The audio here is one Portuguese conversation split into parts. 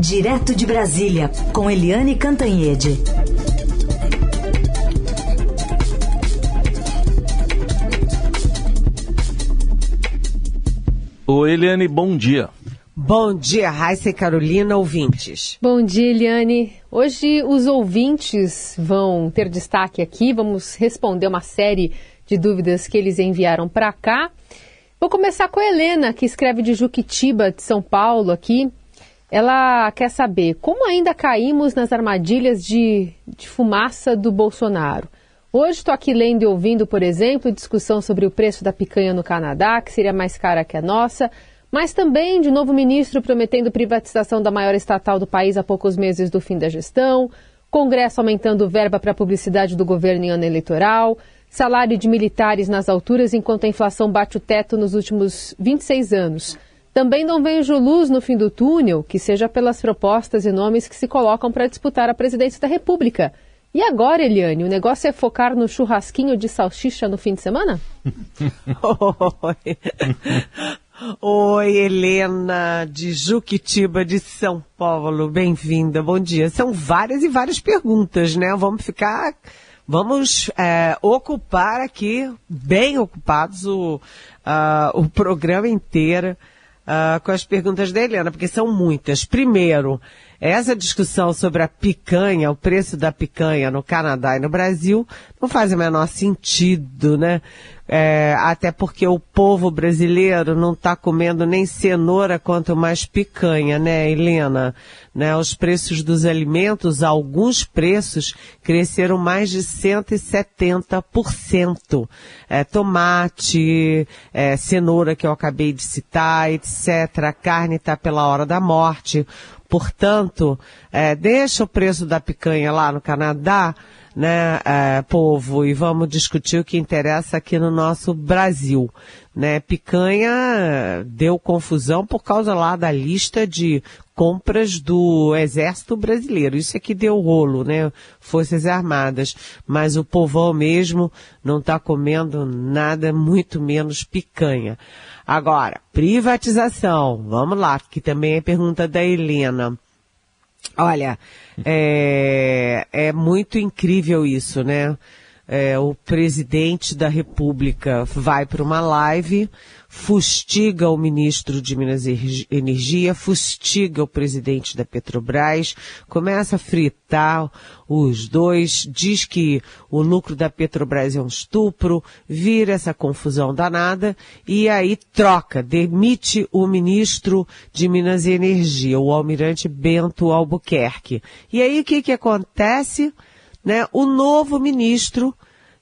Direto de Brasília, com Eliane Cantanhede. Oi, Eliane, bom dia. Bom dia, Raíssa e Carolina, ouvintes. Bom dia, Eliane. Hoje os ouvintes vão ter destaque aqui, vamos responder uma série de dúvidas que eles enviaram para cá. Vou começar com a Helena, que escreve de Juquitiba, de São Paulo, aqui. Ela quer saber como ainda caímos nas armadilhas de, de fumaça do Bolsonaro. Hoje estou aqui lendo e ouvindo, por exemplo, discussão sobre o preço da picanha no Canadá, que seria mais cara que a nossa, mas também de novo ministro prometendo privatização da maior estatal do país a poucos meses do fim da gestão, Congresso aumentando verba para publicidade do governo em ano eleitoral, salário de militares nas alturas enquanto a inflação bate o teto nos últimos 26 anos. Também não vejo luz no fim do túnel, que seja pelas propostas e nomes que se colocam para disputar a presidência da República. E agora, Eliane, o negócio é focar no churrasquinho de salsicha no fim de semana? Oi. Oi, Helena, de Juquitiba, de São Paulo. Bem-vinda, bom dia. São várias e várias perguntas, né? Vamos ficar Vamos é, ocupar aqui, bem ocupados, o, uh, o programa inteiro uh, com as perguntas da Helena, porque são muitas. Primeiro, essa discussão sobre a picanha, o preço da picanha no Canadá e no Brasil, não faz o menor sentido, né? É, até porque o povo brasileiro não está comendo nem cenoura quanto mais picanha, né, Helena? Né, os preços dos alimentos, alguns preços cresceram mais de 170%. É, tomate, é, cenoura que eu acabei de citar, etc. A carne está pela hora da morte. Portanto, é, deixa o preço da picanha lá no Canadá né, é, povo, e vamos discutir o que interessa aqui no nosso Brasil. Né, picanha deu confusão por causa lá da lista de compras do Exército Brasileiro. Isso é que deu rolo, né? Forças Armadas. Mas o povão mesmo não está comendo nada, muito menos picanha. Agora, privatização. Vamos lá, que também é pergunta da Helena. Olha, é, é muito incrível isso, né? É, o presidente da República vai para uma live, fustiga o ministro de Minas e Energia, fustiga o presidente da Petrobras, começa a fritar os dois, diz que o lucro da Petrobras é um estupro, vira essa confusão danada e aí troca, demite o ministro de Minas e Energia, o almirante Bento Albuquerque. E aí o que que acontece? Né? O novo ministro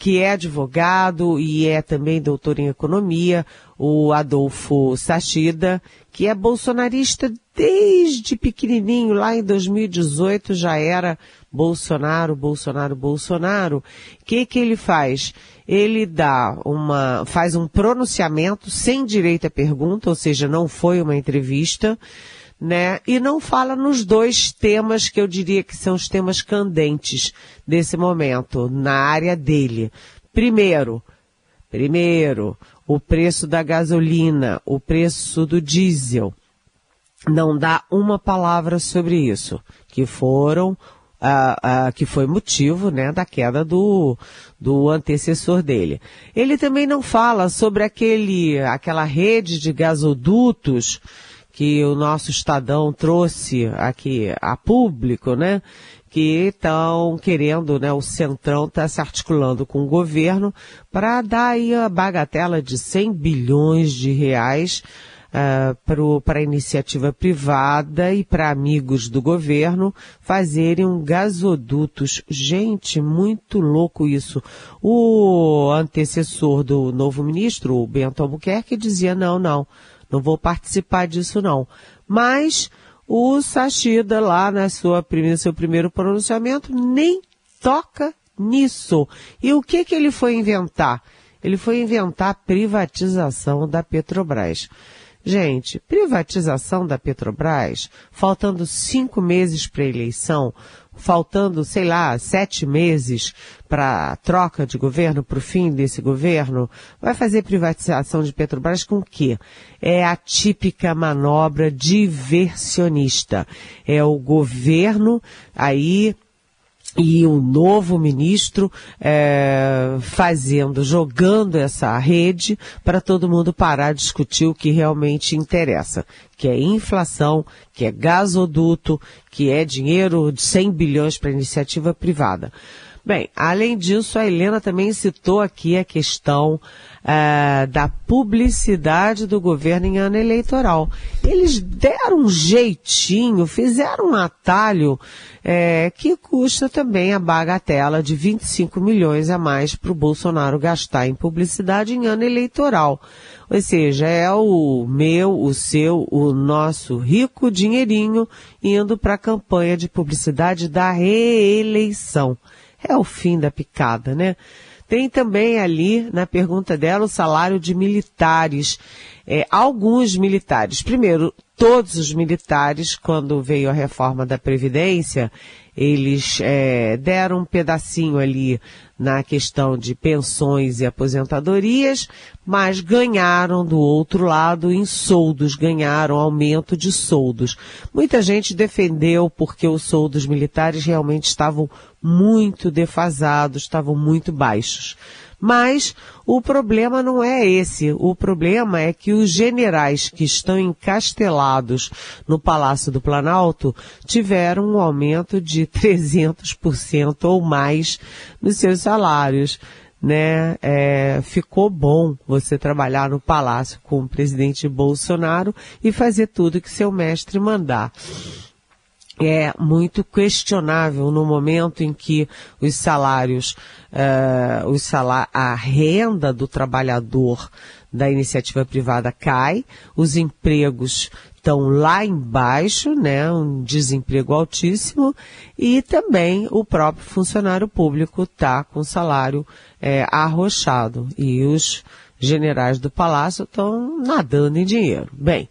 que é advogado e é também doutor em economia, o Adolfo Sachida, que é bolsonarista desde pequenininho, lá em 2018 já era Bolsonaro, Bolsonaro, Bolsonaro. O que que ele faz? Ele dá uma, faz um pronunciamento sem direito à pergunta, ou seja, não foi uma entrevista, né? E não fala nos dois temas que eu diria que são os temas candentes desse momento, na área dele. Primeiro, primeiro, o preço da gasolina, o preço do diesel. Não dá uma palavra sobre isso, que foram Uh, uh, que foi motivo né, da queda do, do antecessor dele. Ele também não fala sobre aquele, aquela rede de gasodutos que o nosso Estadão trouxe aqui a público, né? Que estão querendo, né? O Centrão está se articulando com o governo para dar aí a bagatela de 100 bilhões de reais uh, para a iniciativa privada e para amigos do governo fazerem um gasodutos. Gente, muito louco isso. O antecessor do novo ministro, o Bento Albuquerque, dizia não, não não vou participar disso não. Mas o Sachida lá na sua primeira, seu primeiro pronunciamento nem toca nisso. E o que que ele foi inventar? Ele foi inventar a privatização da Petrobras. Gente, privatização da Petrobras, faltando cinco meses para a eleição, faltando, sei lá, sete meses para troca de governo, para o fim desse governo, vai fazer privatização de Petrobras com o quê? É a típica manobra diversionista. É o governo aí e o novo ministro é, fazendo, jogando essa rede para todo mundo parar de discutir o que realmente interessa, que é inflação, que é gasoduto, que é dinheiro de 100 bilhões para iniciativa privada. Bem, além disso, a Helena também citou aqui a questão uh, da publicidade do governo em ano eleitoral. Eles deram um jeitinho, fizeram um atalho é, que custa também a bagatela de 25 milhões a mais para o Bolsonaro gastar em publicidade em ano eleitoral. Ou seja, é o meu, o seu, o nosso rico dinheirinho indo para a campanha de publicidade da reeleição é o fim da picada, né? Tem também ali, na pergunta dela, o salário de militares. É, alguns militares. Primeiro, todos os militares, quando veio a reforma da Previdência, eles é, deram um pedacinho ali na questão de pensões e aposentadorias, mas ganharam do outro lado em soldos, ganharam aumento de soldos. Muita gente defendeu porque os soldos militares realmente estavam muito defasados, estavam muito baixos. Mas o problema não é esse. O problema é que os generais que estão encastelados no Palácio do Planalto tiveram um aumento de 300% ou mais nos seus salários. Né, é, ficou bom você trabalhar no palácio com o presidente Bolsonaro e fazer tudo que seu mestre mandar é muito questionável no momento em que os salários, uh, os salá a renda do trabalhador da iniciativa privada cai, os empregos estão lá embaixo, né, um desemprego altíssimo, e também o próprio funcionário público está com salário é, arrochado. E os generais do palácio estão nadando em dinheiro. Bem,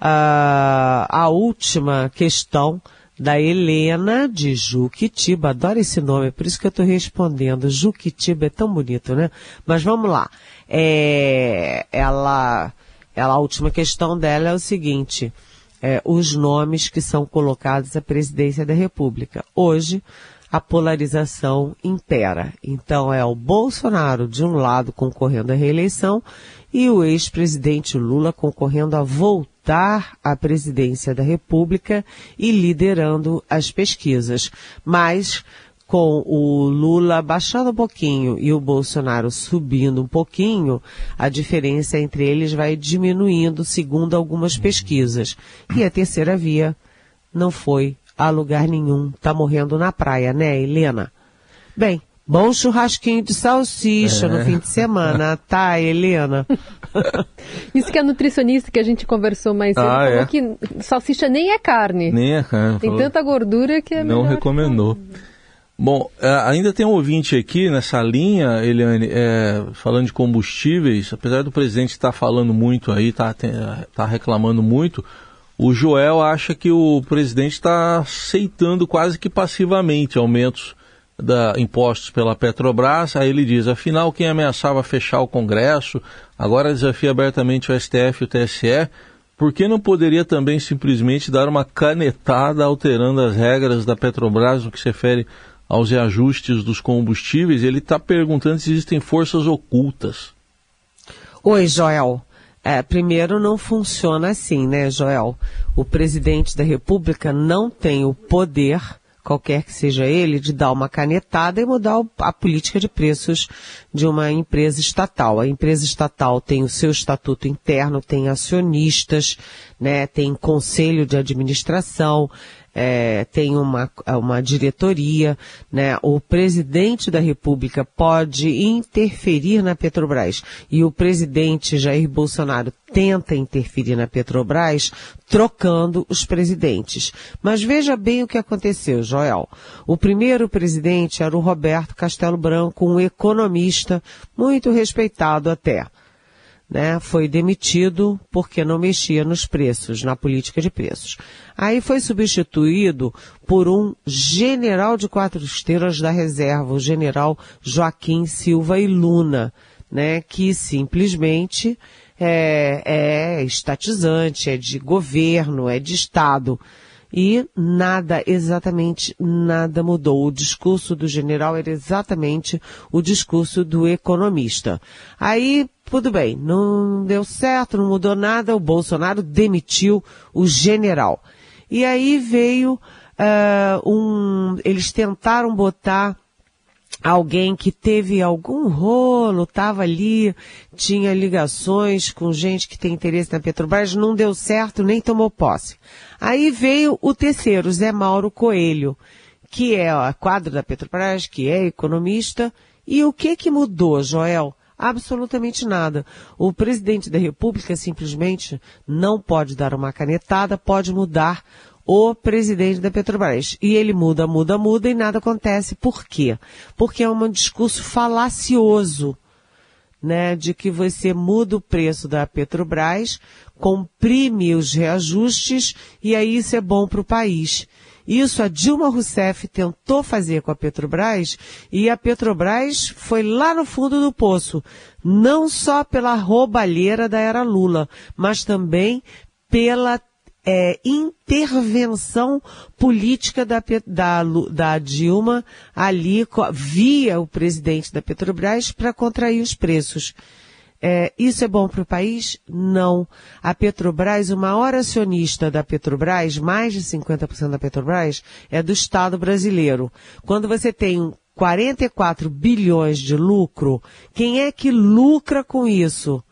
uh, a última questão da Helena de Juquitiba. Adoro esse nome, por isso que eu estou respondendo. Juquitiba é tão bonito, né? Mas vamos lá. É, ela, ela, a última questão dela é o seguinte. É, os nomes que são colocados à presidência da República. Hoje, a polarização impera. Então é o Bolsonaro de um lado concorrendo à reeleição e o ex-presidente Lula concorrendo a voltar à presidência da República e liderando as pesquisas. Mas com o Lula baixando um pouquinho e o Bolsonaro subindo um pouquinho, a diferença entre eles vai diminuindo segundo algumas pesquisas. E a terceira via não foi a lugar nenhum. Tá morrendo na praia, né, Helena? Bem, bom churrasquinho de salsicha é. no fim de semana, tá, Helena? Isso que a nutricionista que a gente conversou mais cedo ah, falou é? que salsicha nem é carne. Nem é carne. Tem falou. tanta gordura que é Não recomendou. Bom, é, ainda tem um ouvinte aqui nessa linha, Eliane, é, falando de combustíveis, apesar do presidente estar falando muito aí, está tá reclamando muito, o Joel acha que o presidente está aceitando quase que passivamente aumentos da impostos pela Petrobras. Aí ele diz: afinal, quem ameaçava fechar o Congresso agora desafia abertamente o STF e o TSE. Por que não poderia também simplesmente dar uma canetada alterando as regras da Petrobras no que se refere aos reajustes dos combustíveis? Ele está perguntando se existem forças ocultas. Oi, Joel. É, primeiro, não funciona assim, né, Joel? O presidente da República não tem o poder, qualquer que seja ele, de dar uma canetada e mudar a política de preços de uma empresa estatal. A empresa estatal tem o seu estatuto interno, tem acionistas, né, tem conselho de administração, é, tem uma, uma diretoria, né? O presidente da República pode interferir na Petrobras e o presidente Jair Bolsonaro tenta interferir na Petrobras trocando os presidentes. Mas veja bem o que aconteceu, Joel. O primeiro presidente era o Roberto Castelo Branco, um economista muito respeitado até né, foi demitido porque não mexia nos preços, na política de preços. Aí foi substituído por um general de quatro estrelas da reserva, o general Joaquim Silva e Luna, né, que simplesmente é, é estatizante, é de governo, é de Estado. E nada, exatamente nada mudou. O discurso do general era exatamente o discurso do economista. Aí, tudo bem, não deu certo, não mudou nada, o Bolsonaro demitiu o general. E aí veio uh, um. Eles tentaram botar alguém que teve algum rolo, estava ali, tinha ligações com gente que tem interesse na Petrobras, não deu certo, nem tomou posse. Aí veio o terceiro, Zé Mauro Coelho, que é a quadro da Petrobras, que é economista. E o que que mudou, Joel? Absolutamente nada. O presidente da República simplesmente não pode dar uma canetada, pode mudar o presidente da Petrobras. E ele muda, muda, muda e nada acontece. Por quê? Porque é um discurso falacioso, né, de que você muda o preço da Petrobras, comprime os reajustes e aí isso é bom para o país. Isso a Dilma Rousseff tentou fazer com a Petrobras e a Petrobras foi lá no fundo do poço, não só pela roubalheira da era Lula, mas também pela é, intervenção política da, da, da Dilma ali via o presidente da Petrobras para contrair os preços. É, isso é bom para o país? Não. A Petrobras, o maior acionista da Petrobras, mais de 50% da Petrobras, é do Estado brasileiro. Quando você tem 44 bilhões de lucro, quem é que lucra com isso?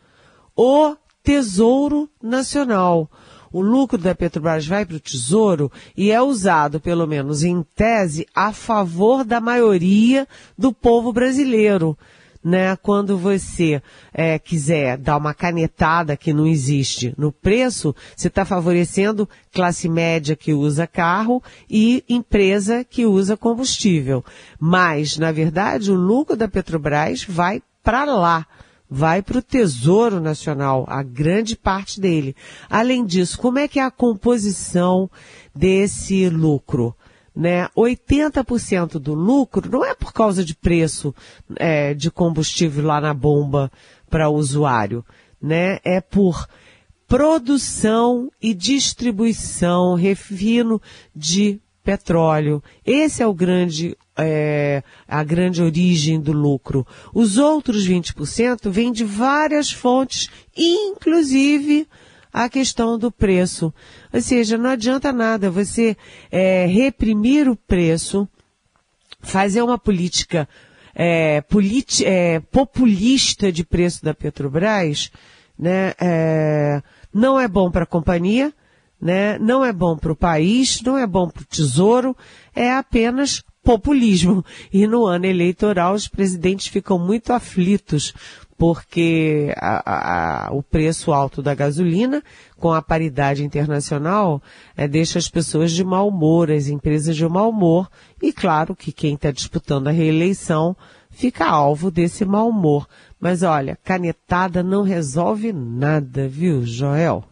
O Tesouro Nacional o lucro da Petrobras vai para o Tesouro e é usado, pelo menos em tese, a favor da maioria do povo brasileiro. Né, quando você é, quiser dar uma canetada que não existe no preço, você está favorecendo classe média que usa carro e empresa que usa combustível. Mas, na verdade, o lucro da Petrobras vai para lá vai para o Tesouro Nacional, a grande parte dele. Além disso, como é que é a composição desse lucro? Né? 80% do lucro não é por causa de preço é, de combustível lá na bomba para o usuário, né? É por produção e distribuição, refino de petróleo. Esse é o grande, é, a grande origem do lucro. Os outros 20% vêm de várias fontes, inclusive a questão do preço. Ou seja, não adianta nada você é, reprimir o preço, fazer uma política é, é, populista de preço da Petrobras, né, é, não é bom para a companhia, né? Não é bom para o país, não é bom para o tesouro, é apenas populismo. E no ano eleitoral os presidentes ficam muito aflitos porque a, a, o preço alto da gasolina, com a paridade internacional, é, deixa as pessoas de mau humor, as empresas de mau humor, e claro que quem está disputando a reeleição fica alvo desse mau humor. Mas olha, canetada não resolve nada, viu, Joel?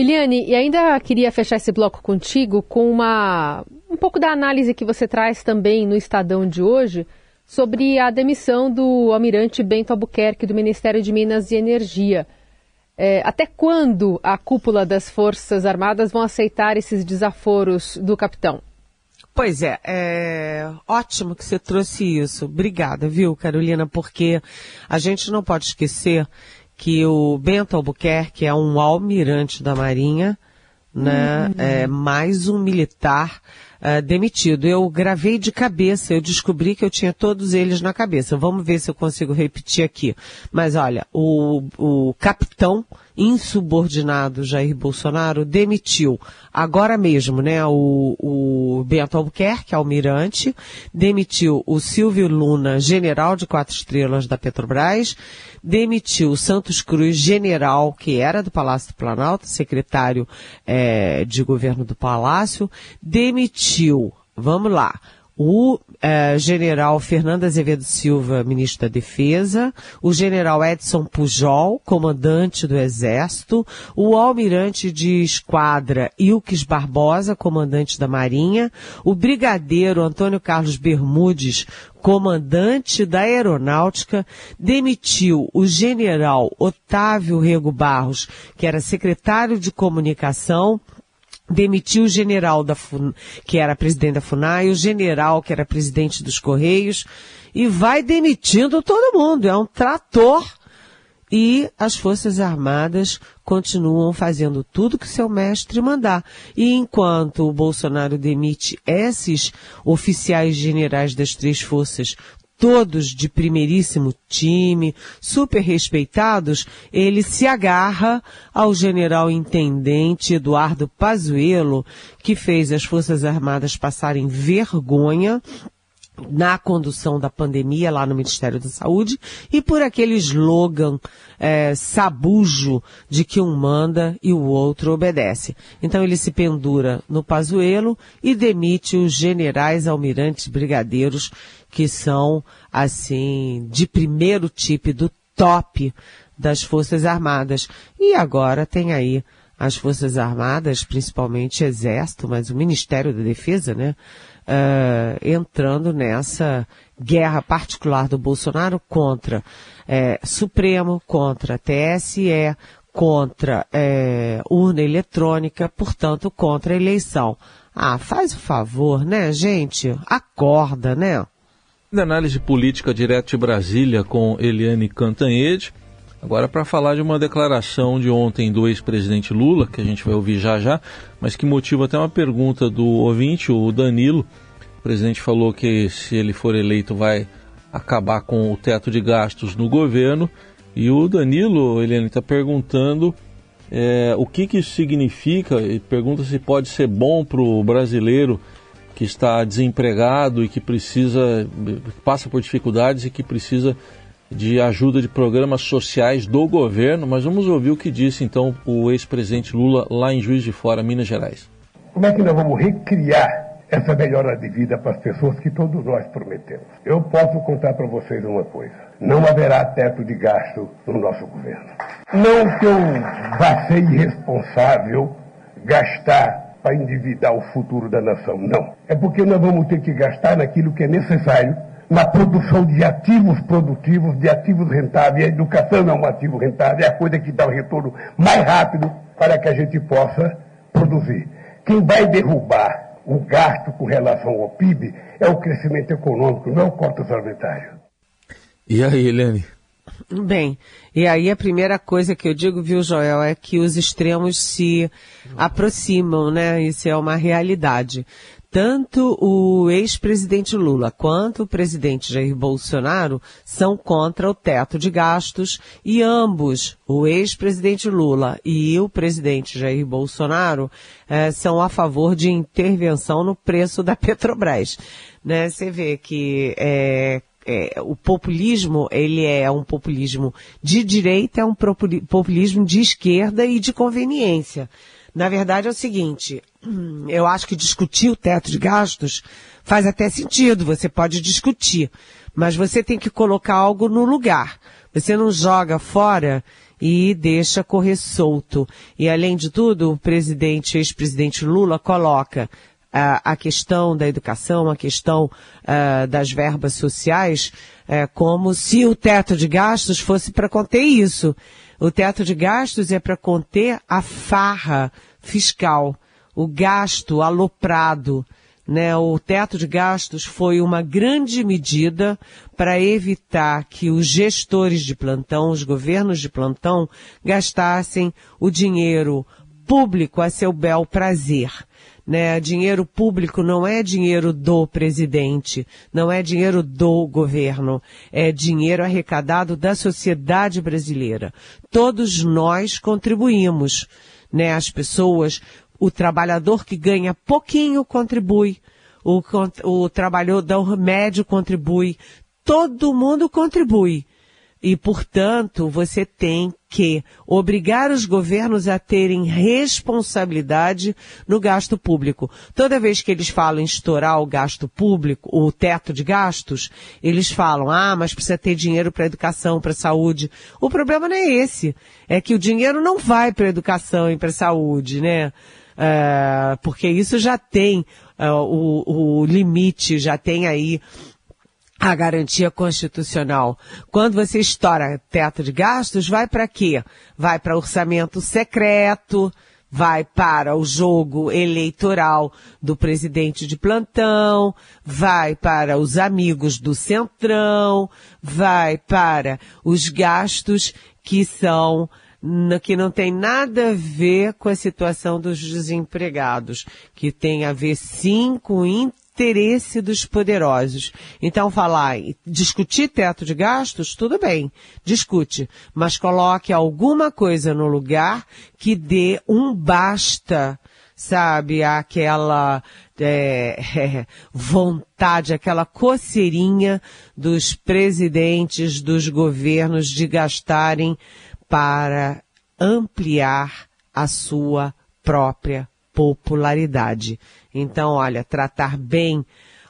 Eliane, e ainda queria fechar esse bloco contigo com uma um pouco da análise que você traz também no Estadão de hoje sobre a demissão do almirante Bento Albuquerque do Ministério de Minas e Energia. É, até quando a cúpula das Forças Armadas vão aceitar esses desaforos do capitão? Pois é, é ótimo que você trouxe isso. Obrigada, viu, Carolina, porque a gente não pode esquecer que o Bento Albuquerque é um almirante da Marinha, né? Uhum. É mais um militar uh, demitido. Eu gravei de cabeça, eu descobri que eu tinha todos eles na cabeça. Vamos ver se eu consigo repetir aqui. Mas olha, o, o capitão insubordinado Jair Bolsonaro demitiu agora mesmo, né, o, o Bento Albuquerque, almirante, demitiu o Silvio Luna, general de quatro estrelas da Petrobras, demitiu o Santos Cruz, general, que era do Palácio do Planalto, secretário é, de governo do Palácio, demitiu, vamos lá, o eh, general Fernando Azevedo Silva, ministro da Defesa, o general Edson Pujol, comandante do Exército, o almirante de esquadra Ilques Barbosa, comandante da Marinha, o brigadeiro Antônio Carlos Bermudes, comandante da Aeronáutica, demitiu o general Otávio Rego Barros, que era secretário de comunicação, demitiu o general da FUN, que era presidente da FUNAI, o general que era presidente dos Correios, e vai demitindo todo mundo. É um trator. E as Forças Armadas continuam fazendo tudo que seu mestre mandar. E enquanto o Bolsonaro demite esses oficiais generais das três forças todos de primeiríssimo time, super respeitados, ele se agarra ao general intendente Eduardo Pazuello, que fez as Forças Armadas passarem vergonha na condução da pandemia lá no Ministério da Saúde e por aquele slogan é, sabujo de que um manda e o outro obedece. Então ele se pendura no Pazuello e demite os generais, almirantes, brigadeiros que são assim de primeiro tipo do top das Forças Armadas. E agora tem aí as Forças Armadas, principalmente Exército, mas o Ministério da Defesa, né? uh, entrando nessa guerra particular do Bolsonaro contra é, Supremo, contra TSE, contra é, urna eletrônica, portanto, contra eleição. Ah, faz o favor, né, gente? Acorda, né? Da análise política direto de Brasília com Eliane Cantanhede. Agora, para falar de uma declaração de ontem do ex-presidente Lula, que a gente vai ouvir já já, mas que motiva até uma pergunta do ouvinte, o Danilo. O presidente falou que se ele for eleito vai acabar com o teto de gastos no governo. E o Danilo, Eliane, está perguntando é, o que, que isso significa e pergunta se pode ser bom para o brasileiro que está desempregado e que precisa, passa por dificuldades e que precisa de ajuda de programas sociais do governo, mas vamos ouvir o que disse então o ex-presidente Lula lá em Juiz de Fora, Minas Gerais. Como é que nós vamos recriar essa melhora de vida para as pessoas que todos nós prometemos? Eu posso contar para vocês uma coisa: não haverá teto de gasto no nosso governo. Não que eu vá ser irresponsável gastar para endividar o futuro da nação, não. É porque nós vamos ter que gastar naquilo que é necessário na produção de ativos produtivos, de ativos rentáveis. A educação é um ativo rentável, é a coisa que dá o retorno mais rápido para que a gente possa produzir. Quem vai derrubar o gasto com relação ao PIB é o crescimento econômico, não é o corte orçamentário. E aí, Helene? Bem, e aí a primeira coisa que eu digo, viu, Joel, é que os extremos se aproximam, né? Isso é uma realidade tanto o ex-presidente Lula quanto o presidente Jair Bolsonaro são contra o teto de gastos e ambos, o ex-presidente Lula e o presidente Jair Bolsonaro, eh, são a favor de intervenção no preço da Petrobras. Né? Você vê que é, é, o populismo, ele é um populismo de direita, é um populismo de esquerda e de conveniência. Na verdade é o seguinte, eu acho que discutir o teto de gastos faz até sentido, você pode discutir, mas você tem que colocar algo no lugar. Você não joga fora e deixa correr solto. E além de tudo, o presidente, ex-presidente Lula coloca a questão da educação, a questão uh, das verbas sociais, uh, como se o teto de gastos fosse para conter isso. O teto de gastos é para conter a farra fiscal, o gasto aloprado. Né, o teto de gastos foi uma grande medida para evitar que os gestores de plantão, os governos de plantão, gastassem o dinheiro público a seu bel prazer. Né? Dinheiro público não é dinheiro do presidente, não é dinheiro do governo, é dinheiro arrecadado da sociedade brasileira. Todos nós contribuímos, né? As pessoas, o trabalhador que ganha pouquinho contribui, o, o trabalhador médio contribui, todo mundo contribui E, portanto, você tem que obrigar os governos a terem responsabilidade no gasto público. Toda vez que eles falam em estourar o gasto público, o teto de gastos, eles falam, ah, mas precisa ter dinheiro para educação, para saúde. O problema não é esse. É que o dinheiro não vai para educação e para saúde, né? É, porque isso já tem uh, o, o limite, já tem aí a garantia constitucional. Quando você estoura teto de gastos, vai para quê? Vai para orçamento secreto, vai para o jogo eleitoral do presidente de plantão, vai para os amigos do centrão, vai para os gastos que são que não tem nada a ver com a situação dos desempregados, que tem a ver sim com interesse dos poderosos. Então falar, discutir teto de gastos, tudo bem, discute, mas coloque alguma coisa no lugar que dê um basta, sabe, aquela é, vontade, aquela coceirinha dos presidentes dos governos de gastarem para ampliar a sua própria popularidade. Então, olha, tratar bem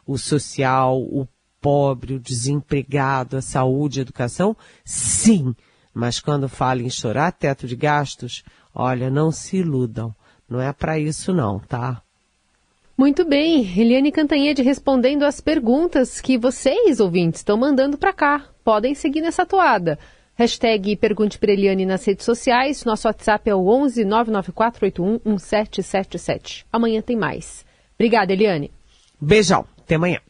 o social, o pobre, o desempregado, a saúde, a educação, sim. Mas quando fala em estourar teto de gastos, olha, não se iludam. Não é para isso não, tá? Muito bem, Eliane Cantanhede respondendo as perguntas que vocês, ouvintes, estão mandando para cá. Podem seguir nessa toada. Hashtag Pergunte para Eliane nas redes sociais. Nosso WhatsApp é o 11 99481 1777. Amanhã tem mais. Obrigada, Eliane. Beijão. Até amanhã.